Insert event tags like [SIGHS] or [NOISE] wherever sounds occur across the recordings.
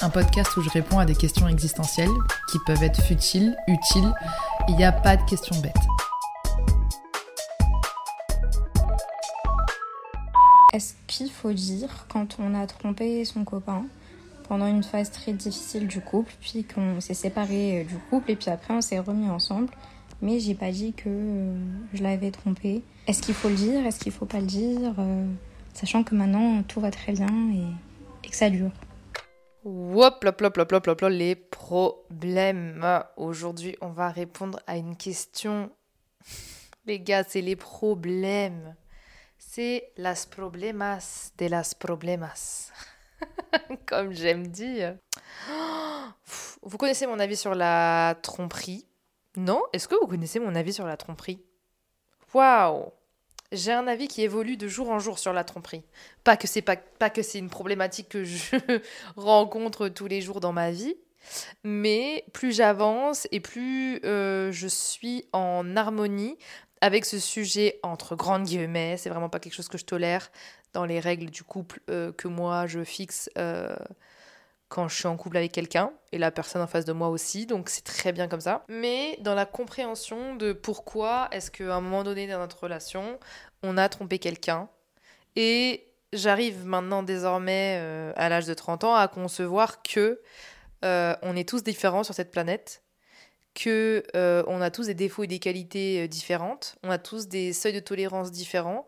Un podcast où je réponds à des questions existentielles qui peuvent être futiles, utiles. Il n'y a pas de questions bêtes. Est-ce qu'il faut dire quand on a trompé son copain pendant une phase très difficile du couple, puis qu'on s'est séparé euh, du couple et puis après on s'est remis ensemble, mais j'ai pas dit que euh, je l'avais trompé. Est-ce qu'il faut le dire? Est-ce qu'il faut pas le dire? Euh, Sachant que maintenant tout va très bien et, et que ça dure. Wop, les problèmes. Aujourd'hui, on va répondre à une question. [LAUGHS] Les gars, c'est les problèmes. C'est las problemas de las problemas. [LAUGHS] Comme j'aime dire. [GASPS] Vous connaissez mon avis sur la tromperie? Non? Est-ce que vous connaissez mon avis sur la tromperie? Waouh j'ai un avis qui évolue de jour en jour sur la tromperie. Pas que c'est pas, pas que c'est une problématique que je [LAUGHS] rencontre tous les jours dans ma vie, mais plus j'avance et plus euh, je suis en harmonie avec ce sujet entre grandes guillemets. C'est vraiment pas quelque chose que je tolère dans les règles du couple euh, que moi je fixe euh, quand je suis en couple avec quelqu'un et la personne en face de moi aussi, donc c'est très bien comme ça. Mais dans la compréhension de pourquoi est-ce qu'à un moment donné dans notre relation, on a trompé quelqu'un et j'arrive maintenant désormais euh, à l'âge de 30 ans à concevoir que euh, on est tous différents sur cette planète, que euh, on a tous des défauts et des qualités différentes, on a tous des seuils de tolérance différents,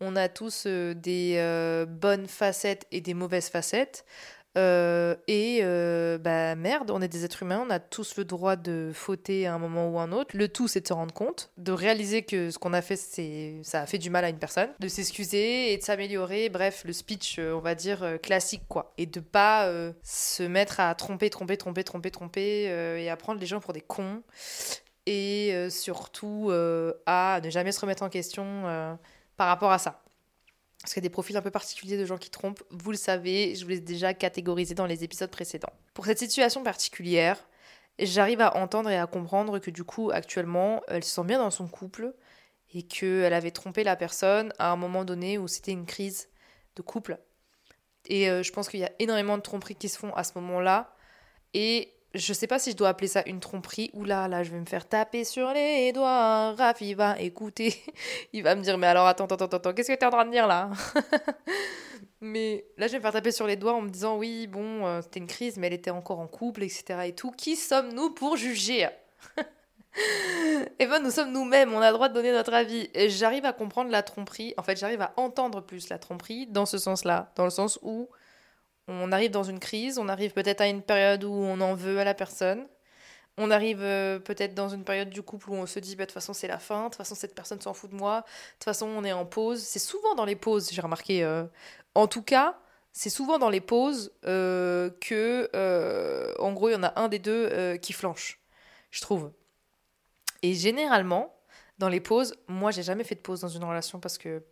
on a tous des bonnes facettes et des mauvaises facettes. Euh, et euh, bah merde, on est des êtres humains, on a tous le droit de fauter à un moment ou un autre. Le tout, c'est de se rendre compte, de réaliser que ce qu'on a fait, c'est ça a fait du mal à une personne, de s'excuser et de s'améliorer. Bref, le speech, euh, on va dire classique quoi, et de pas se mettre à tromper, tromper, tromper, tromper, tromper et à prendre les gens pour des cons. Et surtout à ne jamais se remettre en question par rapport à ça. Parce qu'il y a des profils un peu particuliers de gens qui trompent, vous le savez, je vous l'ai déjà catégorisé dans les épisodes précédents. Pour cette situation particulière, j'arrive à entendre et à comprendre que du coup, actuellement, elle se sent bien dans son couple et qu'elle avait trompé la personne à un moment donné où c'était une crise de couple. Et euh, je pense qu'il y a énormément de tromperies qui se font à ce moment-là. Et je sais pas si je dois appeler ça une tromperie. ou là, là, je vais me faire taper sur les doigts. Raph, il va écouter. [LAUGHS] il va me dire, mais alors attends, attends, attends, attends, qu'est-ce que tu es en train de dire là? [LAUGHS] Mais là, je vais me faire taper sur les doigts en me disant, oui, bon, euh, c'était une crise, mais elle était encore en couple, etc. et tout. Qui sommes-nous pour juger? [LAUGHS] Eh ben, nous sommes nous-mêmes, on a le droit de donner notre avis. J'arrive à comprendre la tromperie, en fait, j'arrive à entendre plus la tromperie dans ce sens-là, dans le sens où on arrive dans une crise, on arrive peut-être à une période où on en veut à la personne. On arrive euh, peut-être dans une période du couple où on se dit, bah, de toute façon, c'est la fin, de toute façon, cette personne s'en fout de moi, de toute façon, on est en pause. C'est souvent dans les pauses, j'ai remarqué. euh, En tout cas, c'est souvent dans les pauses euh, que, euh, en gros, il y en a un des deux qui flanche, je trouve. Et généralement, dans les pauses, moi, j'ai jamais fait de pause dans une relation parce que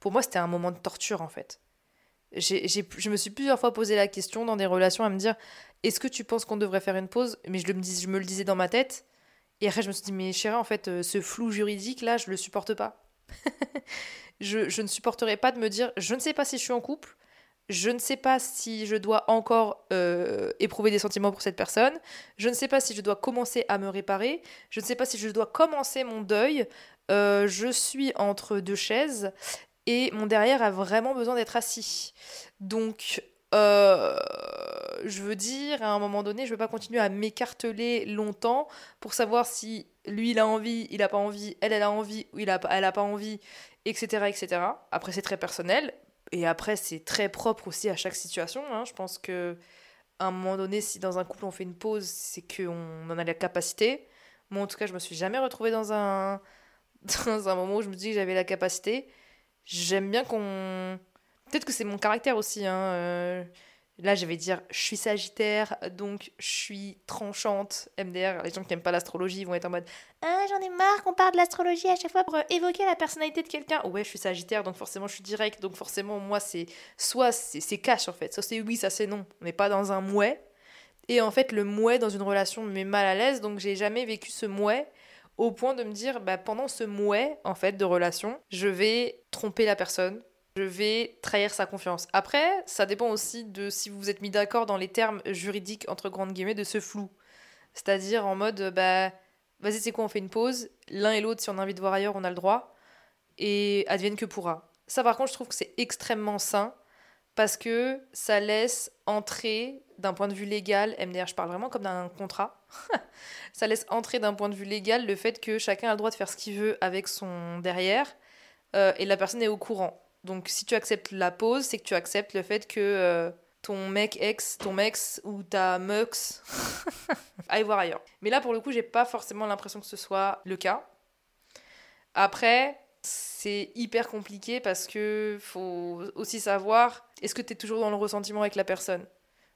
pour moi, c'était un moment de torture, en fait. Je me suis plusieurs fois posé la question dans des relations à me dire est-ce que tu penses qu'on devrait faire une pause? Mais je, le me je me le disais dans ma tête. Et après, je me suis dit mais chérie, en fait, euh, ce flou juridique là, je le supporte pas. [LAUGHS] je, je ne supporterais pas de me dire je ne sais pas si je suis en couple, je ne sais pas si je dois encore euh, éprouver des sentiments pour cette personne, je ne sais pas si je dois commencer à me réparer, je ne sais pas si je dois commencer mon deuil, Euh, je suis entre deux chaises et mon derrière a vraiment besoin d'être assis. Donc, euh, je veux dire, à un moment donné, je ne veux pas continuer à m'écarteler longtemps pour savoir si lui, il a envie, il n'a pas envie, elle, elle a envie ou il a, elle n'a pas envie, etc., etc. Après, c'est très personnel. Et après, c'est très propre aussi à chaque situation. hein. Je pense que à un moment donné, si dans un couple on fait une pause, c'est qu'on en a la capacité. Moi, en tout cas, je me suis jamais retrouvée dans un, [LAUGHS] dans un moment où je me dis que j'avais la capacité. J'aime bien qu'on. Peut-être que c'est mon caractère aussi. Hein. euh, Là, je vais dire, je suis sagittaire, donc je suis tranchante. MDR, les gens qui n'aiment pas l'astrologie vont être en mode Ah, j'en ai marre qu'on parle de l'astrologie à chaque fois pour évoquer la personnalité de quelqu'un. Ouais, je suis sagittaire, donc forcément je suis direct, donc forcément, moi, c'est soit c'est c'est cash en fait, soit c'est oui, ça c'est non. On n'est pas dans un mouet. Et en fait, le mouet dans une relation me met mal à l'aise, donc j'ai jamais vécu ce mouet au point de me dire, bah, pendant ce mouet en fait de relation, je vais tromper la personne, je vais trahir sa confiance. Après, ça dépend aussi de si vous vous êtes mis d'accord dans les termes juridiques, entre grandes guillemets, de ce flou. C'est-à-dire en mode, bah, vas-y, c'est quoi, on fait une pause. L'un et l'autre, si on a envie de voir ailleurs, on a le droit. Et advienne que pourra. Ça, par contre, je trouve que c'est extrêmement sain parce que ça laisse entrer, d'un point de vue légal, MDR, je parle vraiment comme d'un contrat, [LAUGHS] ça laisse entrer d'un point de vue légal le fait que chacun a le droit de faire ce qu'il veut avec son derrière euh, et la personne est au courant. Donc si tu acceptes la pause, c'est que tu acceptes le fait que euh, ton mec ex, ton mex ou ta mux [LAUGHS] aille voir ailleurs. Mais là pour le coup, j'ai pas forcément l'impression que ce soit le cas. Après, c'est hyper compliqué parce que faut aussi savoir est-ce que tu es toujours dans le ressentiment avec la personne?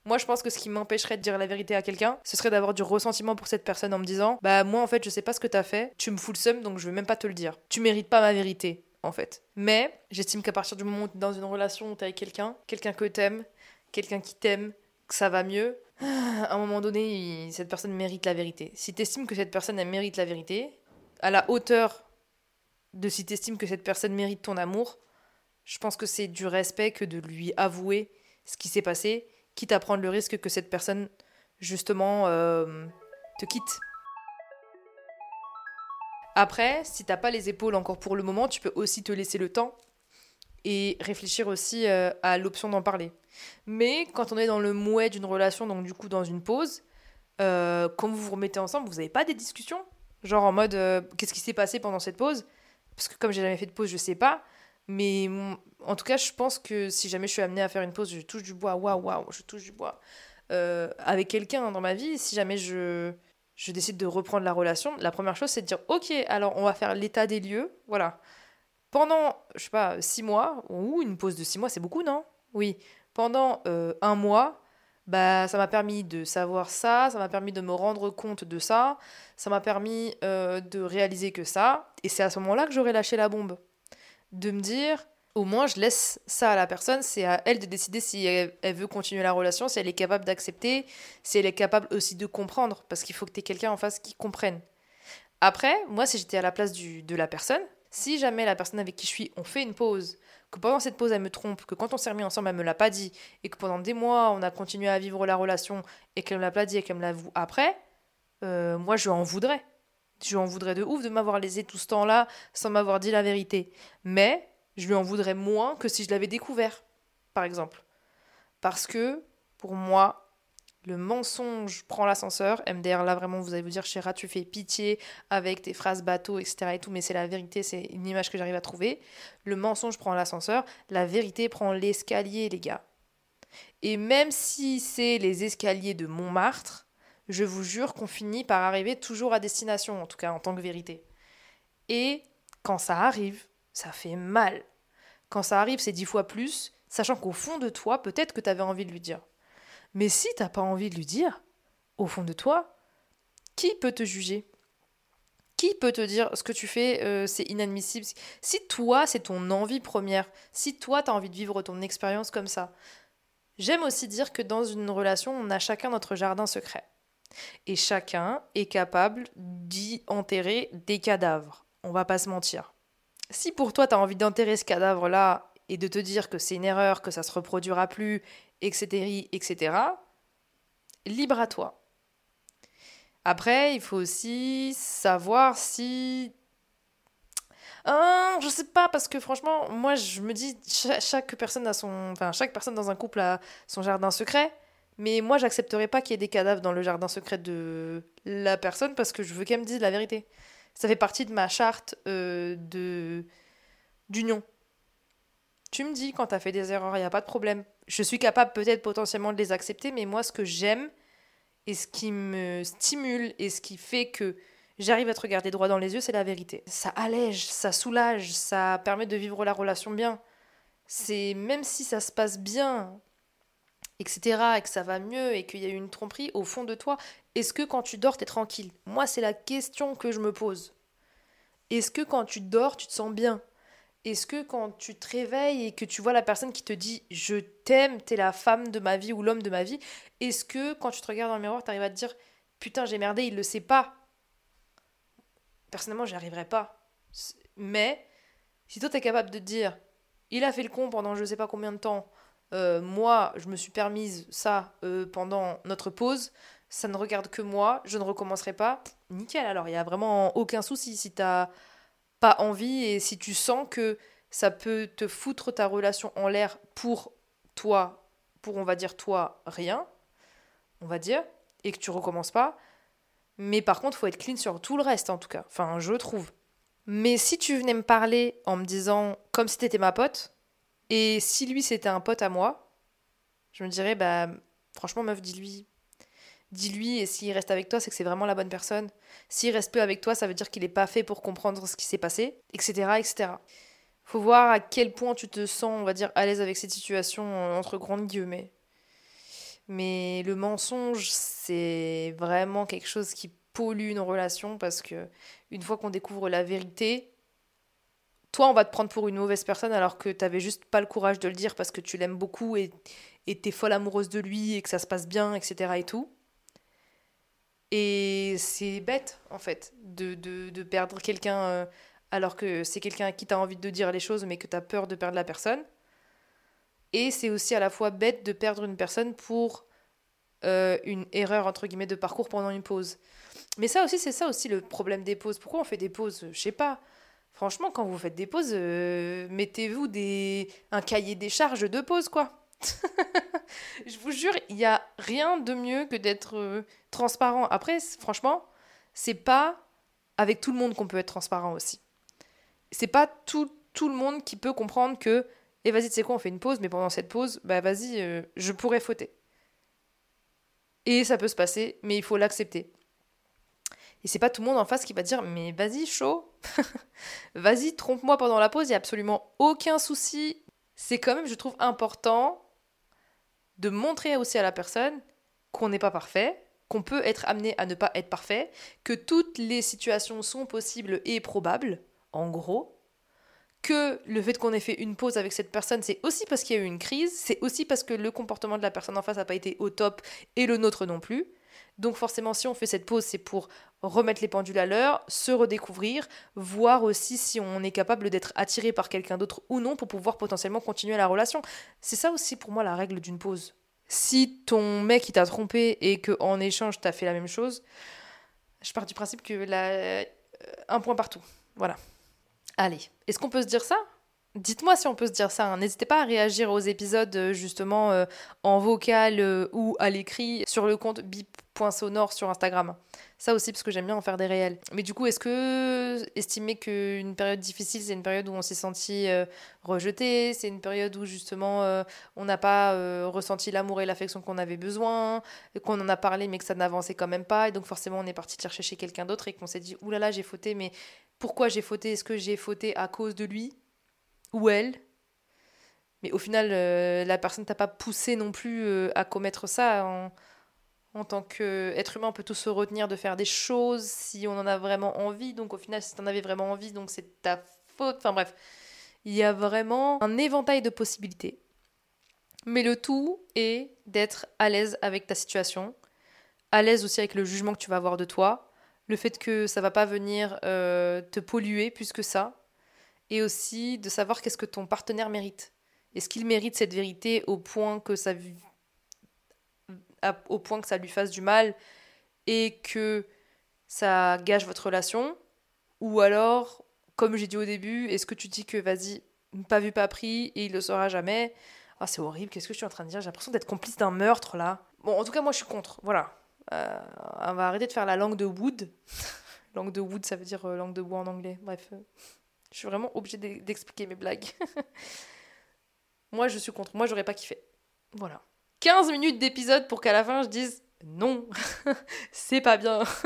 Moi, je pense que ce qui m'empêcherait de dire la vérité à quelqu'un, ce serait d'avoir du ressentiment pour cette personne en me disant Bah, moi, en fait, je sais pas ce que t'as fait, tu me fous le seum, donc je vais même pas te le dire. Tu mérites pas ma vérité, en fait. Mais j'estime qu'à partir du moment où t'es dans une relation où t'es avec quelqu'un, quelqu'un que t'aimes, quelqu'un qui t'aime, que ça va mieux, [SIGHS] à un moment donné, cette personne mérite la vérité. Si t'estimes que cette personne, elle mérite la vérité, à la hauteur de si t'estimes que cette personne mérite ton amour, je pense que c'est du respect que de lui avouer ce qui s'est passé, quitte à prendre le risque que cette personne, justement, euh, te quitte. Après, si t'as pas les épaules encore pour le moment, tu peux aussi te laisser le temps et réfléchir aussi euh, à l'option d'en parler. Mais quand on est dans le mouet d'une relation, donc du coup dans une pause, euh, quand vous vous remettez ensemble, vous n'avez pas des discussions? Genre en mode, qu'est-ce qui s'est passé pendant cette pause? Parce que comme j'ai jamais fait de pause, je sais pas. Mais en tout cas, je pense que si jamais je suis amenée à faire une pause, je touche du bois, waouh, waouh, je touche du bois. Euh, avec quelqu'un dans ma vie, si jamais je, je décide de reprendre la relation, la première chose, c'est de dire, ok, alors on va faire l'état des lieux, voilà. Pendant, je sais pas, six mois, ou une pause de six mois, c'est beaucoup, non? Oui. Pendant euh, un mois, bah, ça m'a permis de savoir ça, ça m'a permis de me rendre compte de ça, ça m'a permis euh, de réaliser que ça, et c'est à ce moment-là que j'aurais lâché la bombe. De me dire, au moins je laisse ça à la personne, c'est à elle de décider si elle, veut continuer la relation, si elle est capable d'accepter, si elle est capable aussi de comprendre, parce qu'il faut que tu aies quelqu'un en face qui comprenne. Après, moi, si j'étais à la place du, de la personne, si jamais la personne avec qui je suis, on fait une pause, que pendant cette pause elle me trompe, que quand on s'est remis ensemble elle me l'a pas dit, et que pendant des mois on a continué à vivre la relation et qu'elle me l'a pas dit et qu'elle me l'avoue après, euh, moi je en voudrais. Je lui en voudrais de ouf de m'avoir laissé tout ce temps-là sans m'avoir dit la vérité. Mais je lui en voudrais moins que si je l'avais découvert, par exemple. Parce que, pour moi, le mensonge prend l'ascenseur. MDR, là, vraiment, vous allez vous dire, Chéra, tu fais pitié avec tes phrases bateau, etc. et tout, mais c'est la vérité, c'est une image que j'arrive à trouver. Le mensonge prend l'ascenseur, la vérité prend l'escalier, les gars. Et même si c'est les escaliers de Montmartre, je vous jure qu'on finit par arriver toujours à destination, en tout cas en tant que vérité. Et quand ça arrive, ça fait mal. Quand ça arrive, c'est dix fois plus, sachant qu'au fond de toi, peut-être que tu avais envie de lui dire. Mais si t'as pas envie de lui dire, au fond de toi, qui peut te juger? Qui peut te dire ce que tu fais, euh, c'est inadmissible? Si toi, c'est ton envie première, si toi, t'as envie de vivre ton expérience comme ça. J'aime aussi dire que dans une relation, on a chacun notre jardin secret. Et chacun est capable d'y enterrer des cadavres. On va pas se mentir. Si pour toi, tu as envie d'enterrer ce cadavre-là et de te dire que c'est une erreur, que ça se reproduira plus, etc., etc., libre à toi. Après, il faut aussi savoir si. Ah, je sais pas, parce que franchement, moi, je me dis, a chaque personne dans un couple a son jardin secret. Mais moi, j'accepterais pas qu'il y ait des cadavres dans le jardin secret de la personne parce que je veux qu'elle me dise la vérité. Ça fait partie de ma charte euh, de d'union. Tu me dis quand t'as fait des erreurs, il n'y a pas de problème. Je suis capable peut-être potentiellement de les accepter, mais moi, ce que j'aime et ce qui me stimule et ce qui fait que j'arrive à te regarder droit dans les yeux, c'est la vérité. Ça allège, ça soulage, ça permet de vivre la relation bien. C'est même si ça se passe bien, etc., et que ça va mieux et qu'il y a eu une tromperie au fond de toi, est-ce que quand tu dors, t'es tranquille? Moi, c'est la question que je me pose. Est-ce que quand tu dors, tu te sens bien? Est-ce que quand tu te réveilles et que tu vois la personne qui te dit je t'aime, t'es la femme de ma vie ou l'homme de ma vie, est-ce que quand tu te regardes dans le miroir, t'arrives à te dire putain, j'ai merdé, il le sait pas Personnellement, j'y arriverai pas. Mais si toi, t'es capable de dire il a fait le con pendant je sais pas combien de temps, euh, moi, je me suis permise ça euh, pendant notre pause, ça ne regarde que moi, je ne recommencerai pas, nickel. Alors, il n'y a vraiment aucun souci si tu n'as pas envie et si tu sens que ça peut te foutre ta relation en l'air pour toi, pour on va dire toi, rien, on va dire, et que tu recommences pas. Mais par contre, faut être clean sur tout le reste en tout cas. Enfin, je trouve. Mais si tu venais me parler en me disant comme si t'étais ma pote, et si lui c'était un pote à moi, je me dirais, bah franchement, meuf, dis-lui, dis-lui, et s'il reste avec toi, c'est que c'est vraiment la bonne personne. S'il reste peu avec toi, ça veut dire qu'il n'est pas fait pour comprendre ce qui s'est passé, etc., etc. Faut voir à quel point tu te sens, on va dire, à l'aise avec cette situation, entre grandes guillemets. Mais le mensonge, c'est vraiment quelque chose qui pollue une relation parce que une fois qu'on découvre la vérité, toi, on va te prendre pour une mauvaise personne alors que t'avais juste pas le courage de le dire parce que tu l'aimes beaucoup et t'es folle amoureuse de lui et que ça se passe bien, etc. et tout. Et c'est bête, en fait, de, perdre quelqu'un euh, alors que c'est quelqu'un qui tu as envie de dire les choses, mais que tu as peur de perdre la personne. Et c'est aussi à la fois bête de perdre une personne pour euh, une erreur, entre guillemets, de parcours pendant une pause. Mais ça aussi, c'est ça aussi le problème des pauses. Pourquoi on fait des pauses? Je sais pas. Franchement, quand vous faites des pauses, euh, mettez-vous des... un cahier des charges de pause, quoi. [LAUGHS] je vous jure, il n'y a rien de mieux que d'être euh, transparent. Après, franchement, c'est pas avec tout le monde qu'on peut être transparent aussi. C'est pas tout, tout le monde qui peut comprendre que, et eh, vas-y, tu sais quoi, on fait une pause, mais pendant cette pause, bah vas-y, euh, je pourrais fauter. Et ça peut se passer, mais il faut l'accepter. Et c'est pas tout le monde en face qui va dire mais vas-y chaud, [LAUGHS] vas-y trompe-moi pendant la pause, il n'y a absolument aucun souci. C'est quand même, je trouve, important de montrer aussi à la personne qu'on n'est pas parfait, qu'on peut être amené à ne pas être parfait, que toutes les situations sont possibles et probables, en gros, que le fait qu'on ait fait une pause avec cette personne, c'est aussi parce qu'il y a eu une crise, c'est aussi parce que le comportement de la personne en face n'a pas été au top et le nôtre non plus. Donc forcément, si on fait cette pause, c'est pour remettre les pendules à l'heure, se redécouvrir, voir aussi si on est capable d'être attiré par quelqu'un d'autre ou non pour pouvoir potentiellement continuer la relation. C'est ça aussi pour moi la règle d'une pause. Si ton mec il t'a trompé et que en échange t'as fait la même chose, je pars du principe que là, un point partout. Voilà. Allez, est-ce qu'on peut se dire ça? Dites-moi si on peut se dire ça. Hein. N'hésitez pas à réagir aux épisodes euh, justement euh, en vocal euh, ou à l'écrit sur le compte bip.sonore sur Instagram. Ça aussi parce que j'aime bien en faire des réels. Mais du coup, est-ce que estimer qu'une période difficile, c'est une période où on s'est senti rejeté, c'est une période où justement on n'a pas ressenti l'amour et l'affection qu'on avait besoin, qu'on en a parlé mais que ça n'avançait quand même pas et donc forcément on est parti chercher chez quelqu'un d'autre et qu'on s'est dit oulala j'ai fauté mais pourquoi j'ai fauté? Est-ce que j'ai fauté à cause de lui? Ou elle. Mais au final, euh, la personne t'a pas poussé non plus euh, à commettre ça. En, en tant qu'être humain, on peut tous se retenir de faire des choses si on en a vraiment envie. Donc au final, si tu en avais vraiment envie, donc c'est ta faute. Enfin bref, il y a vraiment un éventail de possibilités. Mais le tout est d'être à l'aise avec ta situation, à l'aise aussi avec le jugement que tu vas avoir de toi, le fait que ça va pas venir euh, te polluer plus que ça, et aussi de savoir qu'est-ce que ton partenaire mérite. Est-ce qu'il mérite cette vérité au point que ça au point que ça lui fasse du mal et que ça gâche votre relation? Ou alors comme j'ai dit au début, est-ce que tu dis que vas-y, pas vu pas pris et il le saura jamais? Ah, c'est horrible, qu'est-ce que je suis en train de dire? J'ai l'impression d'être complice d'un meurtre là. Bon, en tout cas, moi je suis contre. Voilà. Euh, on va arrêter de faire la langue de wood. [LAUGHS] langue de wood, ça veut dire euh, langue de bois en anglais. Bref. Je suis vraiment obligée d'expliquer mes blagues. [LAUGHS] Moi, je suis contre. Moi, j'aurais pas kiffé. Voilà. 15 minutes d'épisode pour qu'à la fin je dise non, [LAUGHS] c'est pas bien. [LAUGHS]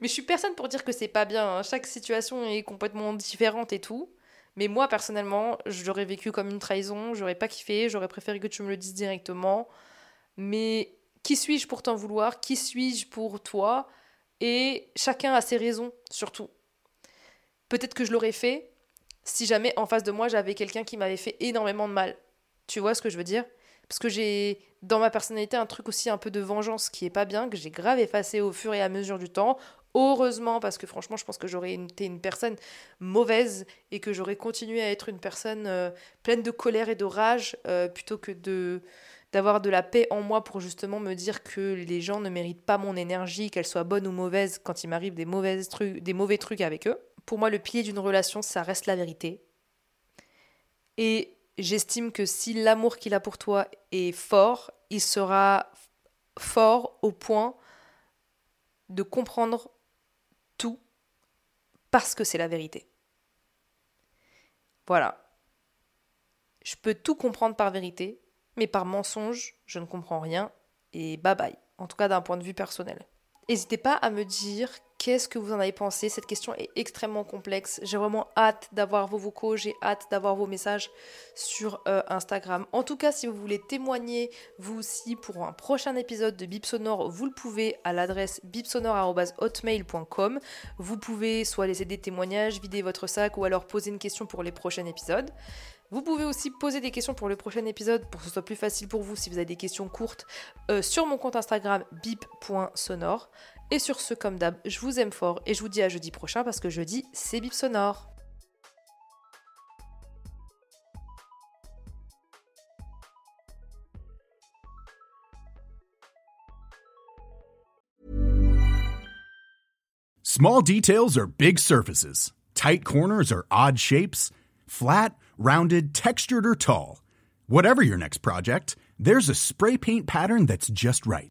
Mais je suis personne pour dire que c'est pas bien. Hein. Chaque situation est complètement différente et tout. Mais moi, personnellement, j'aurais vécu comme une trahison, j'aurais pas kiffé, j'aurais préféré que tu me le dises directement. Mais qui suis-je pour t'en vouloir? Qui suis-je pour toi? Et chacun a ses raisons, surtout. Peut-être que je l'aurais fait si jamais en face de moi j'avais quelqu'un qui m'avait fait énormément de mal. Tu vois ce que je veux dire? Parce que j'ai dans ma personnalité un truc aussi un peu de vengeance qui est pas bien, que j'ai grave effacé au fur et à mesure du temps. Heureusement, parce que franchement, je pense que j'aurais été une personne mauvaise et que j'aurais continué à être une personne euh, pleine de colère et de rage euh, plutôt que de d'avoir de la paix en moi pour justement me dire que les gens ne méritent pas mon énergie, qu'elle soit bonne ou mauvaise quand il m'arrive des, des mauvais trucs avec eux. Pour moi, le pilier d'une relation, ça reste la vérité. Et j'estime que si l'amour qu'il a pour toi est fort, il sera fort au point de comprendre tout parce que c'est la vérité. Voilà. Je peux tout comprendre par vérité, mais par mensonge, je ne comprends rien et bye bye, en tout cas d'un point de vue personnel. N'hésitez pas à me dire qu'est-ce que vous en avez pensé? Cette question est extrêmement complexe. J'ai vraiment hâte d'avoir vos vocaux, j'ai hâte d'avoir vos messages sur euh, Instagram. En tout cas, si vous voulez témoigner vous aussi pour un prochain épisode de Bip Sonore, vous le pouvez à l'adresse bipsonore.hotmail.com. Vous pouvez soit laisser des témoignages, vider votre sac ou alors poser une question pour les prochains épisodes. Vous pouvez aussi poser des questions pour le prochain épisode pour que ce soit plus facile pour vous si vous avez des questions courtes euh, sur mon compte Instagram bip.sonore. Et sur ce, comme d'hab, je vous aime fort et je vous dis à jeudi prochain parce que jeudi, c'est bip sonore. Small details are big surfaces. Tight corners are odd shapes. Flat, rounded, textured, or tall. Whatever your next project, there's a spray paint pattern that's just right.